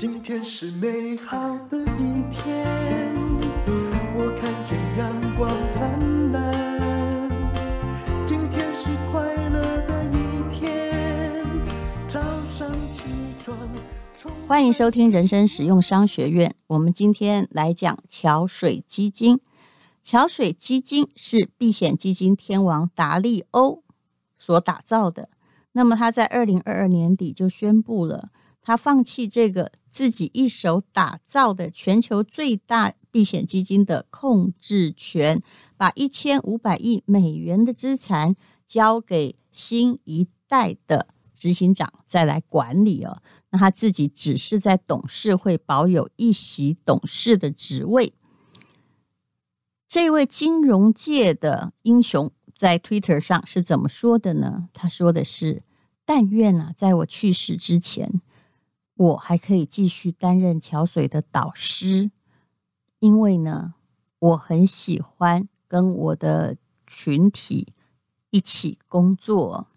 今天是美好的一天，我看见阳光灿烂。今天是快乐的一天，早上起床。欢迎收听人生实用商学院。我们今天来讲桥水基金。桥水基金是避险基金天王达利欧所打造的。那么他在二零二二年底就宣布了。他放弃这个自己一手打造的全球最大避险基金的控制权，把一千五百亿美元的资产交给新一代的执行长再来管理哦。那他自己只是在董事会保有一席董事的职位。这位金融界的英雄在 Twitter 上是怎么说的呢？他说的是：“但愿啊，在我去世之前。”我还可以继续担任桥水的导师，因为呢，我很喜欢跟我的群体一起工作。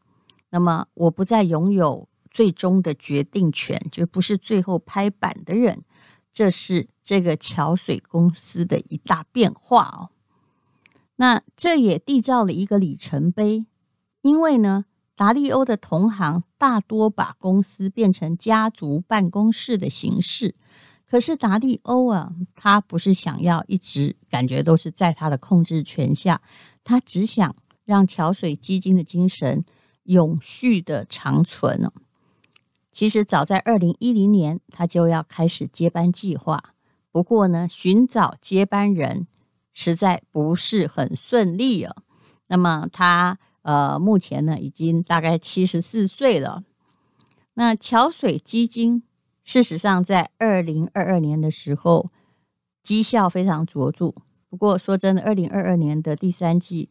那么，我不再拥有最终的决定权，就不是最后拍板的人。这是这个桥水公司的一大变化哦。那这也缔造了一个里程碑，因为呢。达利欧的同行大多把公司变成家族办公室的形式，可是达利欧啊，他不是想要一直感觉都是在他的控制权下，他只想让桥水基金的精神永续的长存。其实早在二零一零年，他就要开始接班计划，不过呢，寻找接班人实在不是很顺利哦。那么他。呃，目前呢，已经大概七十四岁了。那桥水基金，事实上在二零二二年的时候，绩效非常卓著。不过说真的，二零二二年的第三季，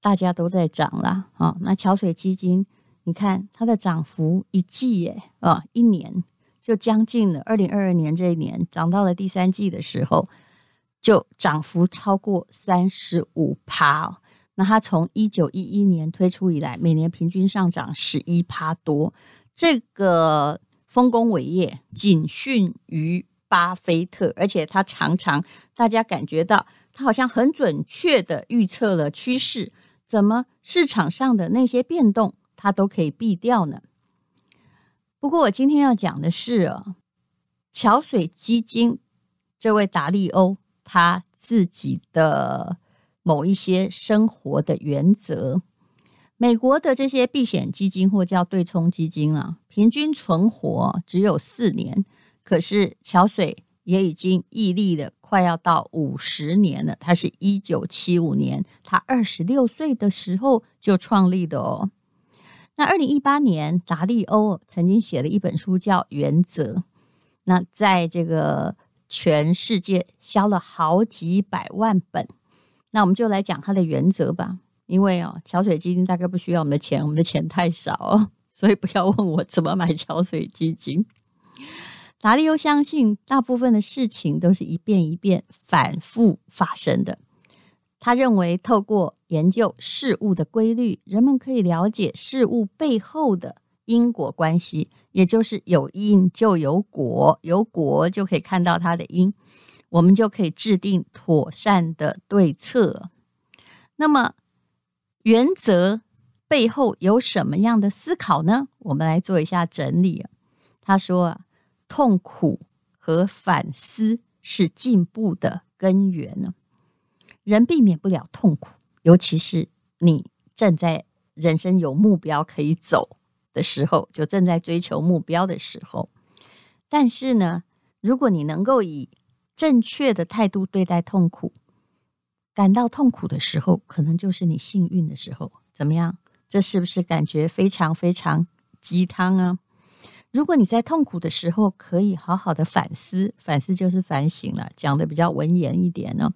大家都在涨了啊。那桥水基金，你看它的涨幅一季耶，啊，一年就将近了。二零二二年这一年，涨到了第三季的时候，就涨幅超过三十五趴。那它从一九一一年推出以来，每年平均上涨十一趴多，这个丰功伟业仅逊于巴菲特，而且他常常大家感觉到他好像很准确的预测了趋势，怎么市场上的那些变动他都可以避掉呢？不过我今天要讲的是哦，桥水基金这位达利欧他自己的。某一些生活的原则，美国的这些避险基金或叫对冲基金啊，平均存活只有四年，可是桥水也已经屹立了快要到五十年了。他是一九七五年，他二十六岁的时候就创立的哦。那二零一八年，达利欧曾经写了一本书叫《原则》，那在这个全世界销了好几百万本。那我们就来讲它的原则吧，因为哦，桥水基金大概不需要我们的钱，我们的钱太少，所以不要问我怎么买桥水基金。达利欧相信，大部分的事情都是一遍一遍反复发生的。他认为，透过研究事物的规律，人们可以了解事物背后的因果关系，也就是有因就有果，有果就可以看到它的因。我们就可以制定妥善的对策。那么，原则背后有什么样的思考呢？我们来做一下整理。他说，痛苦和反思是进步的根源。人避免不了痛苦，尤其是你正在人生有目标可以走的时候，就正在追求目标的时候。但是呢，如果你能够以正确的态度对待痛苦，感到痛苦的时候，可能就是你幸运的时候。怎么样？这是不是感觉非常非常鸡汤啊？如果你在痛苦的时候可以好好的反思，反思就是反省了，讲的比较文言一点呢，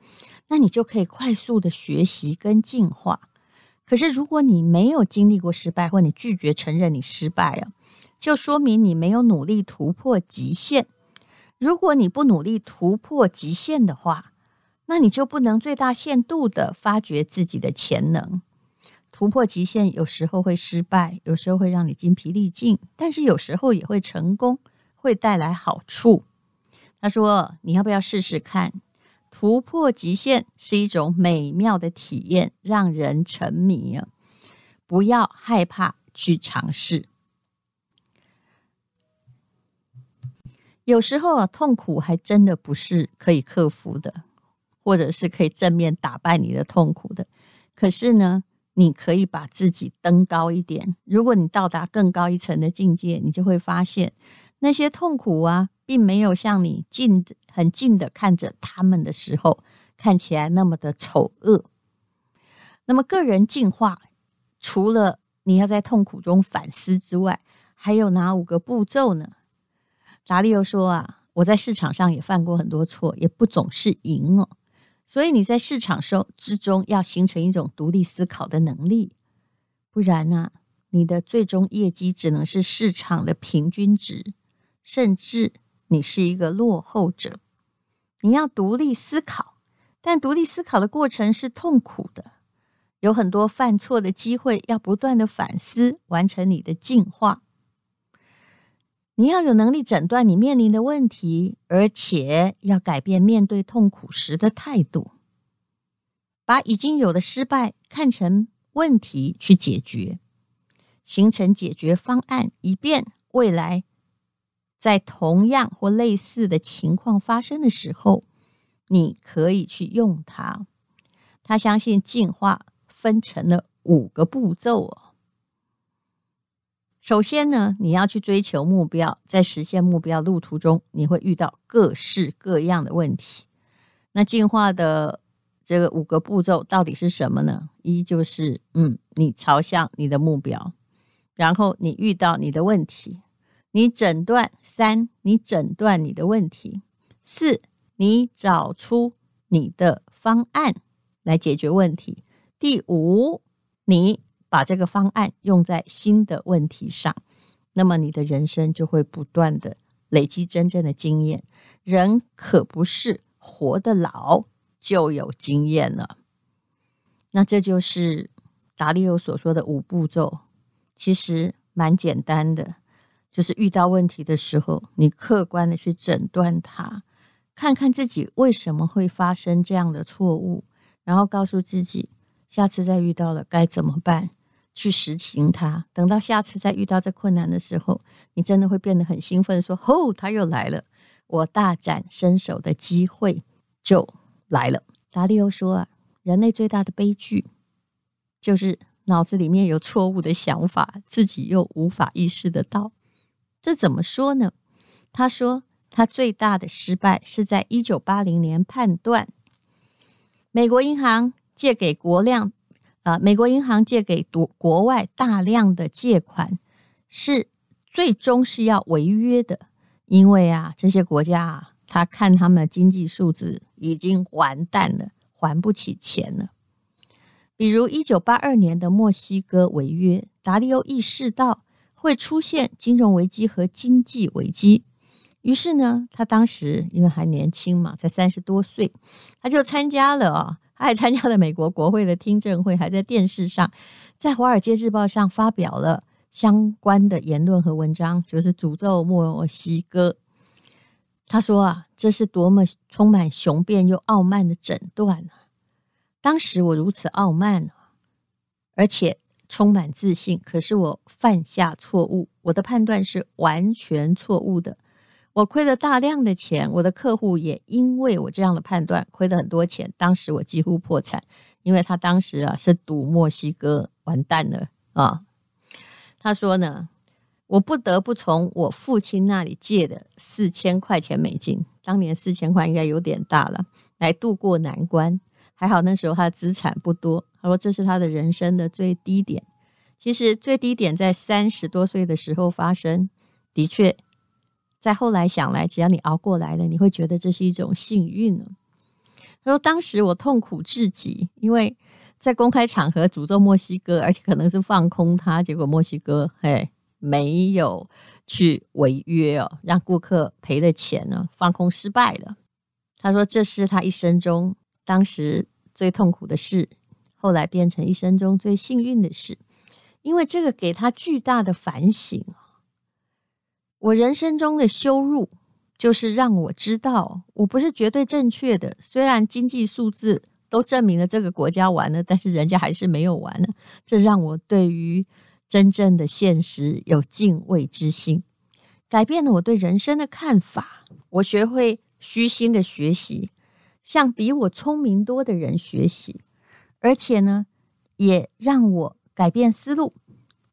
那你就可以快速的学习跟进化。可是如果你没有经历过失败，或你拒绝承认你失败了，就说明你没有努力突破极限。如果你不努力突破极限的话，那你就不能最大限度的发掘自己的潜能。突破极限有时候会失败，有时候会让你精疲力尽，但是有时候也会成功，会带来好处。他说：“你要不要试试看？突破极限是一种美妙的体验，让人沉迷啊！不要害怕去尝试。有时候啊，痛苦还真的不是可以克服的，或者是可以正面打败你的痛苦的。可是呢，你可以把自己登高一点。如果你到达更高一层的境界，你就会发现那些痛苦啊，并没有像你近很近的看着他们的时候看起来那么的丑恶。那么，个人进化除了你要在痛苦中反思之外，还有哪五个步骤呢？达利欧说啊，我在市场上也犯过很多错，也不总是赢哦。所以你在市场收之中要形成一种独立思考的能力，不然呢、你的最终业绩只能是市场的平均值，甚至你是一个落后者。你要独立思考，但独立思考的过程是痛苦的，有很多犯错的机会，要不断的反思，完成你的进化。你要有能力诊断你面临的问题，而且要改变面对痛苦时的态度，把已经有的失败看成问题去解决，形成解决方案，以便未来在同样或类似的情况发生的时候，你可以去用它。他相信进化分成了五个步骤哦。首先呢，你要去追求目标，在实现目标路途中，你会遇到各式各样的问题。那进化的这个五个步骤到底是什么呢？一就是，嗯，你朝向你的目标，然后你遇到你的问题，你诊断；三，你诊断你的问题；四，你找出你的方案来解决问题；第五，你。把这个方案用在新的问题上，那么你的人生就会不断的累积真正的经验。人可不是活得老就有经验了。那这就是达利欧所说的五步骤，其实蛮简单的，就是遇到问题的时候，你客观的去诊断它，看看自己为什么会发生这样的错误，然后告诉自己，下次再遇到了该怎么办。去实行它，等到下次再遇到这困难的时候，你真的会变得很兴奋，说：“吼，他又来了，我大展身手的机会就来了。”达利欧说啊，人类最大的悲剧就是脑子里面有错误的想法，自己又无法意识得到。这怎么说呢？他说，他最大的失败是在一九八零年判断美国银行借给国量。啊，美国银行借给国国外大量的借款，是最终是要违约的，因为啊，这些国家啊，他看他们的经济数字已经完蛋了，还不起钱了。比如一九八二年的墨西哥违约，达利欧意识到会出现金融危机和经济危机，于是呢，他当时因为还年轻嘛，才三十多岁，他就参加了啊。他还参加了美国国会的听证会，还在电视上，在《华尔街日报》上发表了相关的言论和文章，就是诅咒墨西哥。他说啊，这是多么充满雄辩又傲慢的诊断啊！当时我如此傲慢，而且充满自信，可是我犯下错误，我的判断是完全错误的。我亏了大量的钱，我的客户也因为我这样的判断亏了很多钱。当时我几乎破产，因为他当时啊是赌墨西哥完蛋了啊。他说呢，我不得不从我父亲那里借的四千块钱美金，当年四千块应该有点大了，来渡过难关。还好那时候他的资产不多。他说这是他的人生的最低点。其实最低点在三十多岁的时候发生，的确。再后来想来，只要你熬过来了，你会觉得这是一种幸运呢。他说：“当时我痛苦至极，因为在公开场合诅咒墨西哥，而且可能是放空他，结果墨西哥嘿没有去违约哦，让顾客赔了钱呢，放空失败了。”他说：“这是他一生中当时最痛苦的事，后来变成一生中最幸运的事，因为这个给他巨大的反省。”我人生中的羞辱，就是让我知道我不是绝对正确的。虽然经济数字都证明了这个国家完了，但是人家还是没有完呢。这让我对于真正的现实有敬畏之心，改变了我对人生的看法。我学会虚心的学习，向比我聪明多的人学习，而且呢，也让我改变思路，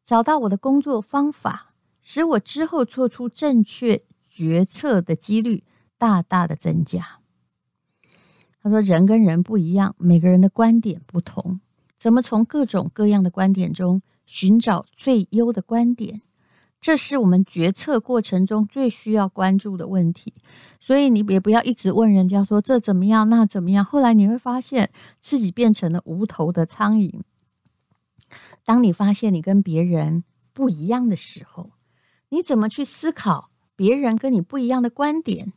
找到我的工作方法，使我之后做出正确决策的几率大大的增加。他说：“人跟人不一样，每个人的观点不同，怎么从各种各样的观点中寻找最优的观点？”这是我们决策过程中最需要关注的问题，所以你也不要一直问人家说这怎么样，那怎么样。后来你会发现自己变成了无头的苍蝇。当你发现你跟别人不一样的时候，你怎么去思考别人跟你不一样的观点，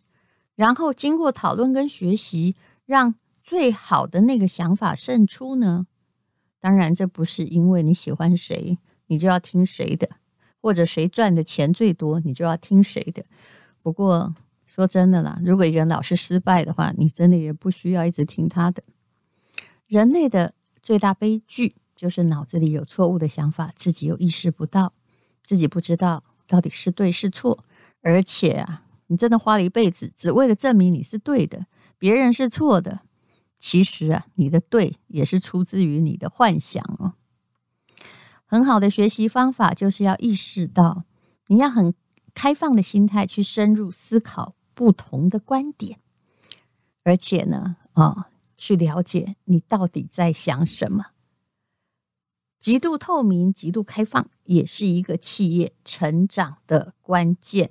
然后经过讨论跟学习，让最好的那个想法胜出呢？当然，这不是因为你喜欢谁，你就要听谁的。或者谁赚的钱最多，你就要听谁的。不过说真的啦，如果一个人老是失败的话，你真的也不需要一直听他的。人类的最大悲剧就是脑子里有错误的想法，自己又意识不到，自己不知道到底是对是错。而且啊，你真的花了一辈子，只为了证明你是对的，别人是错的。其实啊，你的对也是出自于你的幻想哦。很好的学习方法就是要意识到，你要很开放的心态去深入思考不同的观点，而且呢，啊、去了解你到底在想什么。极度透明、极度开放，也是一个企业成长的关键。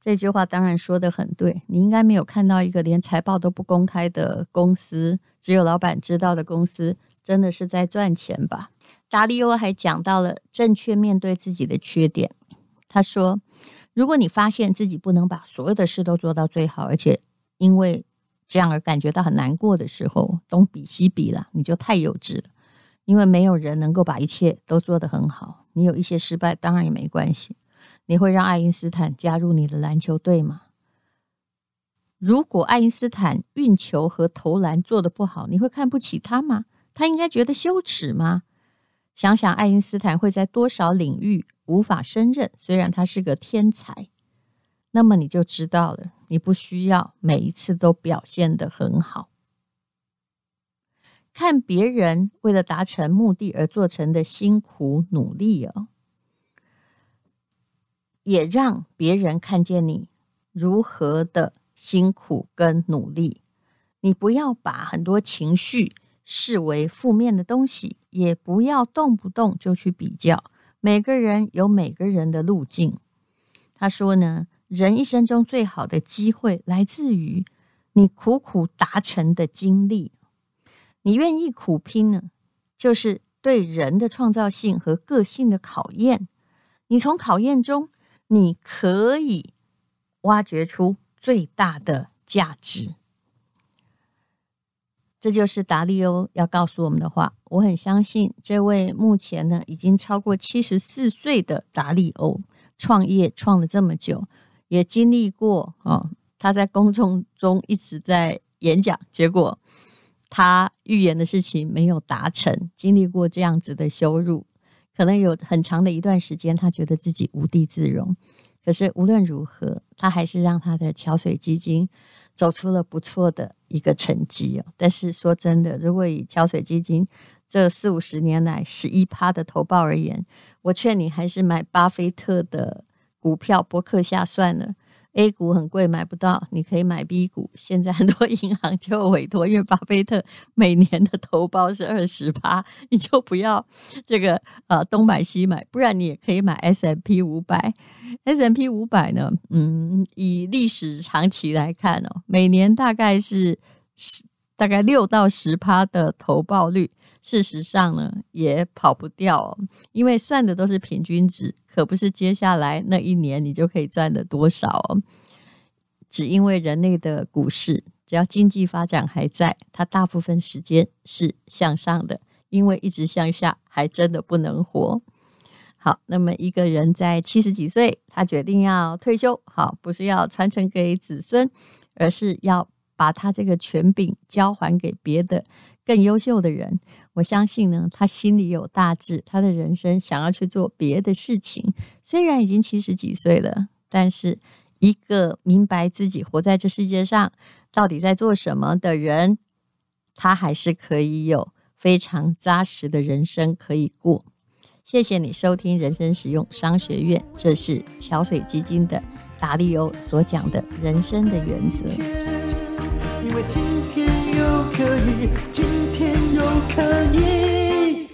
这句话当然说得很对，你应该没有看到一个连财报都不公开的公司，只有老板知道的公司，真的是在赚钱吧？达利欧还讲到了正确面对自己的缺点。他说：“如果你发现自己不能把所有的事都做到最好，而且因为这样而感觉到很难过的时候，东比西比了，你就太幼稚了。因为没有人能够把一切都做得很好。你有一些失败，当然也没关系。你会让爱因斯坦加入你的篮球队吗？如果爱因斯坦运球和投篮做得不好，你会看不起他吗？他应该觉得羞耻吗？”想想爱因斯坦会在多少领域无法胜任，虽然他是个天才，那么你就知道了，你不需要每一次都表现得很好。看别人为了达成目的而做成的辛苦努力哦，也让别人看见你如何的辛苦跟努力。你不要把很多情绪。视为负面的东西，也不要动不动就去比较。每个人有每个人的路径。他说呢，人一生中最好的机会来自于你苦苦达成的经历。你愿意苦拼呢，就是对人的创造性和个性的考验。你从考验中，你可以挖掘出最大的价值。这就是达利欧要告诉我们的话。我很相信这位目前呢已经超过七十四岁的达利欧，创业创了这么久，也经历过哦，他在公众中一直在演讲，结果他预言的事情没有达成，经历过这样子的羞辱，可能有很长的一段时间，他觉得自己无地自容。可是无论如何，他还是让他的桥水基金。走出了不错的一个成绩哦，但是说真的，如果以桥水基金这四五十年来十一趴的投报而言，我劝你还是买巴菲特的股票，波克夏算了。A 股很贵，买不到，你可以买 B 股。现在很多银行就委托，因为巴菲特每年的投报是二十趴，你就不要这个呃东买西买，不然你也可以买 S M P 五百。S M P 五百呢，嗯，以历史长期来看哦，每年大概是十大概六到十趴的投报率。事实上呢，也跑不掉哦，因为算的都是平均值，可不是接下来那一年你就可以赚的多少哦。只因为人类的股市，只要经济发展还在，它大部分时间是向上的，因为一直向下还真的不能活。好，那么一个人在七十几岁，他决定要退休，好，不是要传承给子孙，而是要把他这个权柄交还给别的更优秀的人。我相信呢，他心里有大志，他的人生想要去做别的事情。虽然已经七十几岁了，但是一个明白自己活在这世界上到底在做什么的人，他还是可以有非常扎实的人生可以过。谢谢你收听人生使用商学院，这是桥水基金的达利欧所讲的人生的原则。因为今天又可以，今天又可以。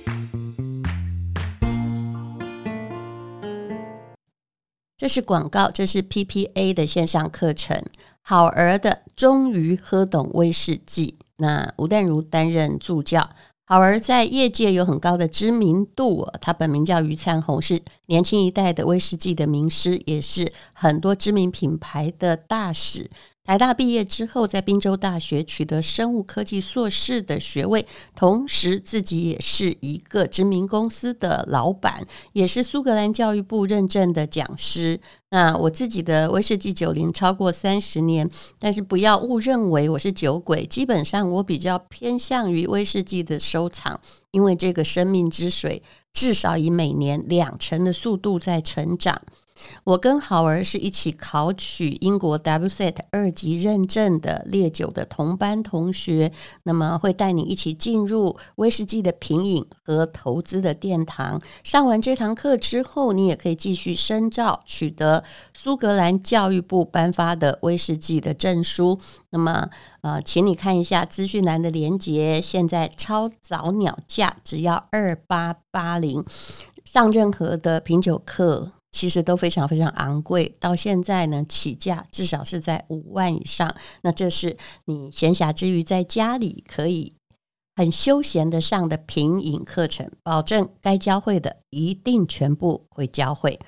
这是广告，这是 PPA 的线上课程。好儿的终于喝懂威士忌，那吴淡如担任助教。好儿在业界有很高的知名度，他本名叫于灿红，是年轻一代的威士忌的名师，也是很多知名品牌的大使。台大毕业之后，在宾州大学取得生物科技硕士的学位，同时自己也是一个知名公司的老板，也是苏格兰教育部认证的讲师。那我自己的威士忌酒龄超过三十年，但是不要误认为我是酒鬼，基本上我比较偏向于威士忌的收藏，因为这个生命之水至少以每年两成的速度在成长。我跟好儿是一起考取英国 WSET 二级认证的烈酒的同班同学，那么会带你一起进入威士忌的品饮和投资的殿堂。上完这堂课之后，你也可以继续深造，取得苏格兰教育部颁发的威士忌的证书。那么，呃，请你看一下资讯栏的连接，现在超早鸟价只要二八八零，上任何的品酒课。其实都非常非常昂贵，到现在呢，起价至少是在五万以上。那这是你闲暇之余在家里可以很休闲的上的品饮课程，保证该教会的一定全部会教会。